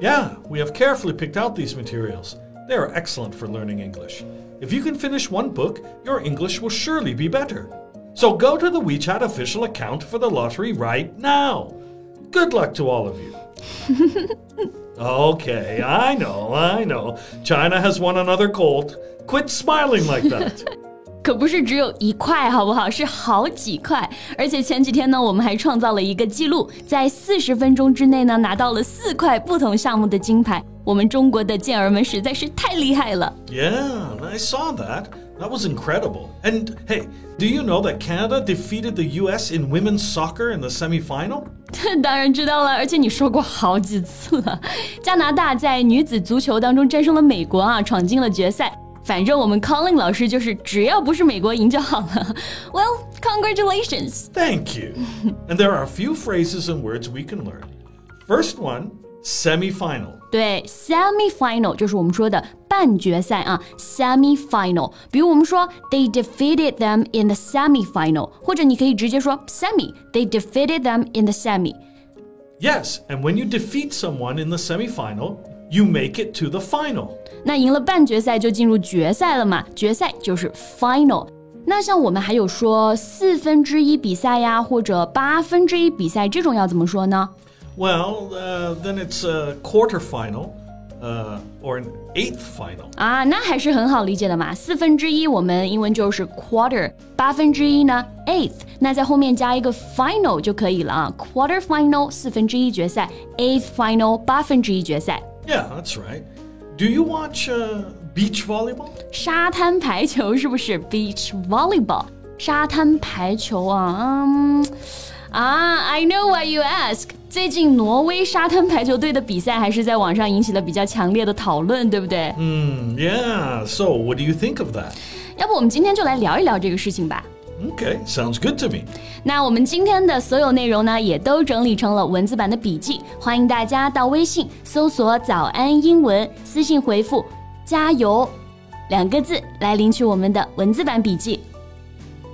Yeah, we have carefully picked out these materials. They are excellent for learning English. If you can finish one book, your English will surely be better. So go to the WeChat official account for the lottery right now. Good luck to all of you. okay, I know, I know. China has won another gold. Quit smiling like that. 可不是只有一块，好不好？是好几块。而且前几天呢，我们还创造了一个记录，在四十分钟之内呢，拿到了四块不同项目的金牌。我们中国的健儿们实在是太厉害了。Yeah, I saw that. That was incredible. And hey, do you know that Canada defeated the US in women's soccer in the semifinal? 当然知道了，而且你说过好几次了。加拿大在女子足球当中战胜了美国啊，闯进了决赛。反正我们 Colin 老师就是只要不是美国赢就好了。Well, congratulations. Thank you. and there are a few phrases and words we can learn. First one, semi-final. 对，semi-final 就是我们说的半决赛啊，semi-final。比如我们说 they defeated them in the semi-final，或者你可以直接说 semi，they defeated them in the semi。Yes, and when you defeat someone in the semi-final, you make it to the final. 那赢了半决赛就进入决赛了嘛？决赛就是 final。那像我们还有说四分之一比赛呀，或者八分之一比赛这种要怎么说呢？Well, uh, then it's a quarter final. Uh, or an eighth final 啊，那还是很好理解的嘛。四分之一我们英文就是 quarter，八分之一呢 eighth，那在后面加一个 final 就可以了啊。Quarter final 四分之一决赛，eighth final 八分之一决赛。 Yeah, that's right. Do you watch uh, beach volleyball? 沙滩排球是不是 beach volleyball？沙滩排球啊，嗯啊，I know why you ask。最近挪威沙滩排球队的比赛还是在网上引起了比较强烈的讨论，对不对？嗯，Yeah. So what do you think of that? 要不我们今天就来聊一聊这个事情吧。 Okay, sounds good to me. 那我们今天的所有内容呢，也都整理成了文字版的笔记，欢迎大家到微信搜索“早安英文”，私信回复“加油”两个字来领取我们的文字版笔记。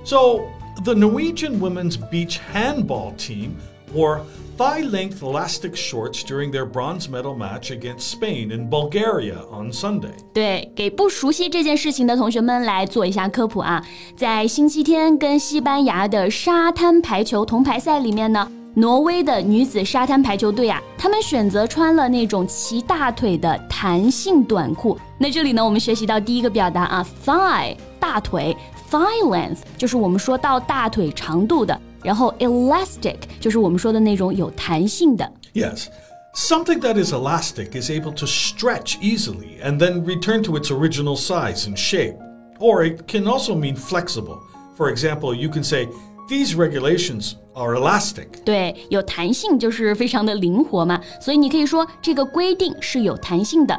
So the Norwegian women's beach handball team wore thigh length elastic shorts during their bronze medal match against Spain in Bulgaria on Sunday. 对，给不熟悉这件事情的同学们来做一下科普啊，在星期天跟西班牙的沙滩排球铜牌赛里面呢。挪威的女子沙滩排球队啊，她们选择穿了那种齐大腿的弹性短裤。那这里呢，我们学习到第一个表达啊，thigh 大腿，thigh length 就是我们说到大腿长度的。然后 elastic 就是我们说的那种有弹性的。Yes. Something that is elastic is able to stretch easily and then return to its original size and shape. Or it can also mean flexible. For example, you can say, These regulations are elastic. 对，有弹性就是非常的灵活嘛，所以你可以说这个规定是有弹性的。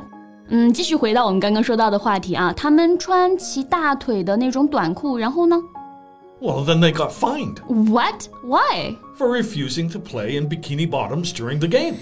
嗯，继续回到我们刚刚说到的话题啊，他们穿齐大腿的那种短裤，然后呢 ？well, then they got fined. What? Why? For refusing to play in bikini bottoms during the game.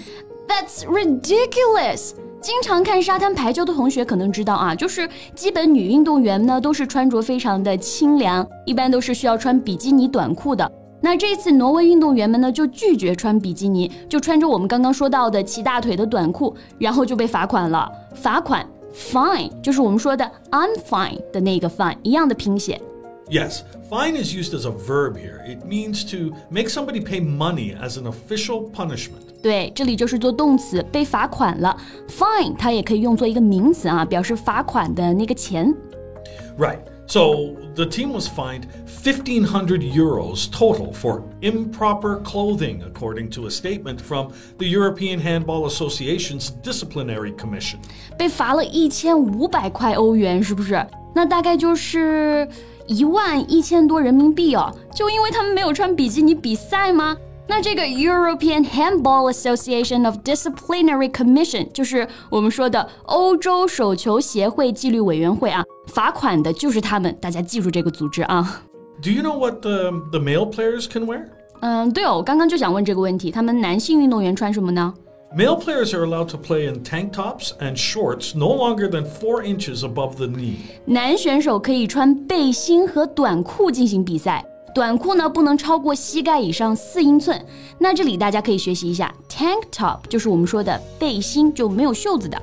That's ridiculous. 经常看沙滩排球的同学可能知道啊，就是基本女运动员呢都是穿着非常的清凉，一般都是需要穿比基尼短裤的。那这次挪威运动员们呢就拒绝穿比基尼，就穿着我们刚刚说到的齐大腿的短裤，然后就被罚款了。罚款 fine 就是我们说的 I'm fine 的那个 fine 一样的拼写。 Yes, fine is used as a verb here. It means to make somebody pay money as an official punishment. 对，这里就是做动词，被罚款了。Fine 它也可以用作一个名词啊，表示罚款的那个钱。Right. So the team was fined 1,500 euros total for improper clothing, according to a statement from the European Handball Association's disciplinary commission. 被罚了一千五百块欧元，是不是？那大概就是 一万一千多人民币哦，就因为他们没有穿比基尼比赛吗？ 那这个 European Handball Association of Disciplinary Commission 就是我们说的欧洲手球协会纪律委员会啊，罚款的就是他们，大家记住这个组织啊。Do you know what the the male players can wear? 嗯，对哦，我刚刚就想问这个问题，他们男性运动员穿什么呢 Male players are allowed to play in tank tops and shorts no longer than four inches above the knee。男选手可以穿背心和短裤进行比赛，短裤呢不能超过膝盖以上四英寸。那这里大家可以学习一下，tank top 就是我们说的背心，就没有袖子的。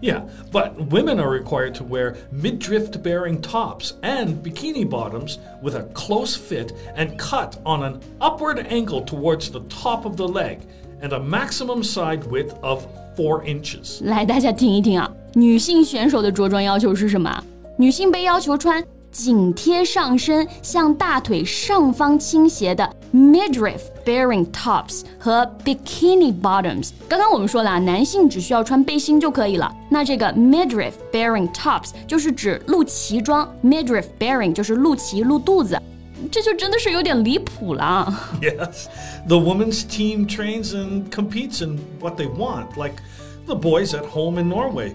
Yeah, but women are required to wear midriff baring tops and bikini bottoms with a close fit and cut on an upward angle towards the top of the leg. And a maximum side width of four inches. 来，大家听一听啊，女性选手的着装要求是什么？女性被要求穿紧贴上身、向大腿上方倾斜的 midriff bearing tops 和 bikini bottoms。刚刚我们说了啊，男性只需要穿背心就可以了。那这个 midriff bearing tops 就是指露脐装，midriff bearing 就是露脐、露肚子。这就真的是有点离谱了。Yes, the women's team trains and competes in what they want, like the boys at home in Norway.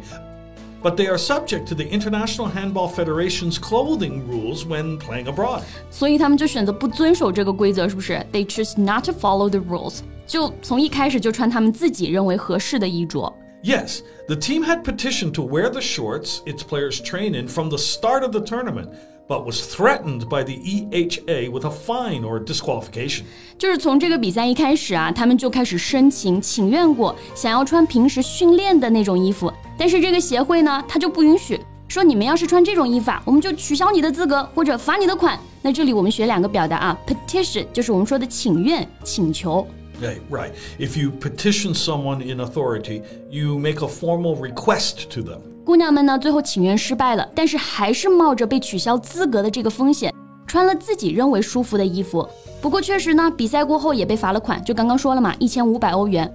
But they are subject to the International Handball Federation's clothing rules when playing abroad. 所以他们就选择不遵守这个规则，是不是？They choose not to follow the rules，就从一开始就穿他们自己认为合适的衣着。Yes, the team had petitioned to wear the shorts its players train in from the start of the tournament but was threatened by the EHA with a fine or disqualification. 就是从这个比赛一开始啊，他们就开始申请请愿过，想要穿平时训练的那种衣服，但是这个协会呢，他就不允许，说你们要是穿这种衣服啊，我们就取消你的资格或者罚你的款。那这里我们学两个表达啊，petition 就是我们说的请愿、请求。Right, right. If you petition someone in authority, you make a formal request to them. 姑娘们呢，最后请愿失败了，但是还是冒着被取消资格的这个风险，穿了自己认为舒服的衣服。不过确实呢，比赛过后也被罚了款，就刚刚说了嘛，一千五百欧元。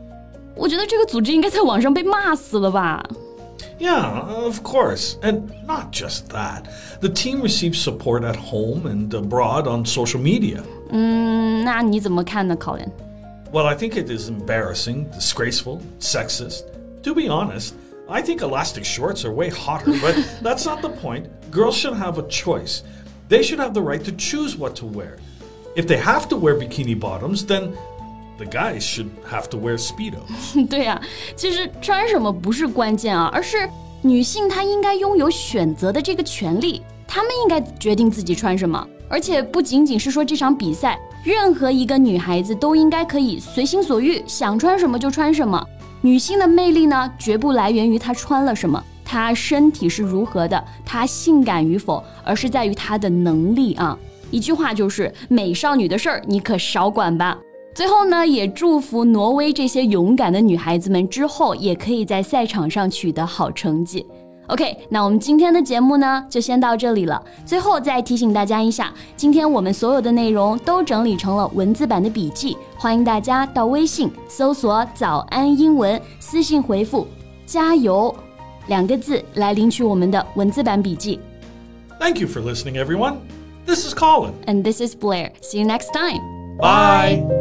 我觉得这个组织应该在网上被骂死了吧？Yeah, of course. And not just that. The team receives support at home and abroad on social media. 嗯，那你怎么看呢，Colin? Well, I think it is embarrassing, disgraceful, sexist. To be honest, I think elastic shorts are way hotter, but that's not the point. Girls should have a choice. They should have the right to choose what to wear. If they have to wear bikini bottoms, then the guys should have to wear speedos. 对呀、啊，其实穿什么不是关键啊，而是女性她应该拥有选择的这个权利，她们应该决定自己穿什么。而且不仅仅是说这场比赛，任何一个女孩子都应该可以随心所欲，想穿什么就穿什么。 女性的魅力呢，绝不来源于她穿了什么，她身体是如何的，她性感与否，而是在于她的能力啊！一句话就是，美少女的事儿你可少管吧。最后呢，也祝福挪威这些勇敢的女孩子们，之后也可以在赛场上取得好成绩。OK，那我们今天的节目呢，就先到这里了。最后再提醒大家一下，今天我们所有的内容都整理成了文字版的笔记，欢迎大家到微信搜索“早安英文”，私信回复“加油”两个字来领取我们的文字版笔记。Thank you for listening, everyone. This is Colin. And this is Blair. See you next time. Bye.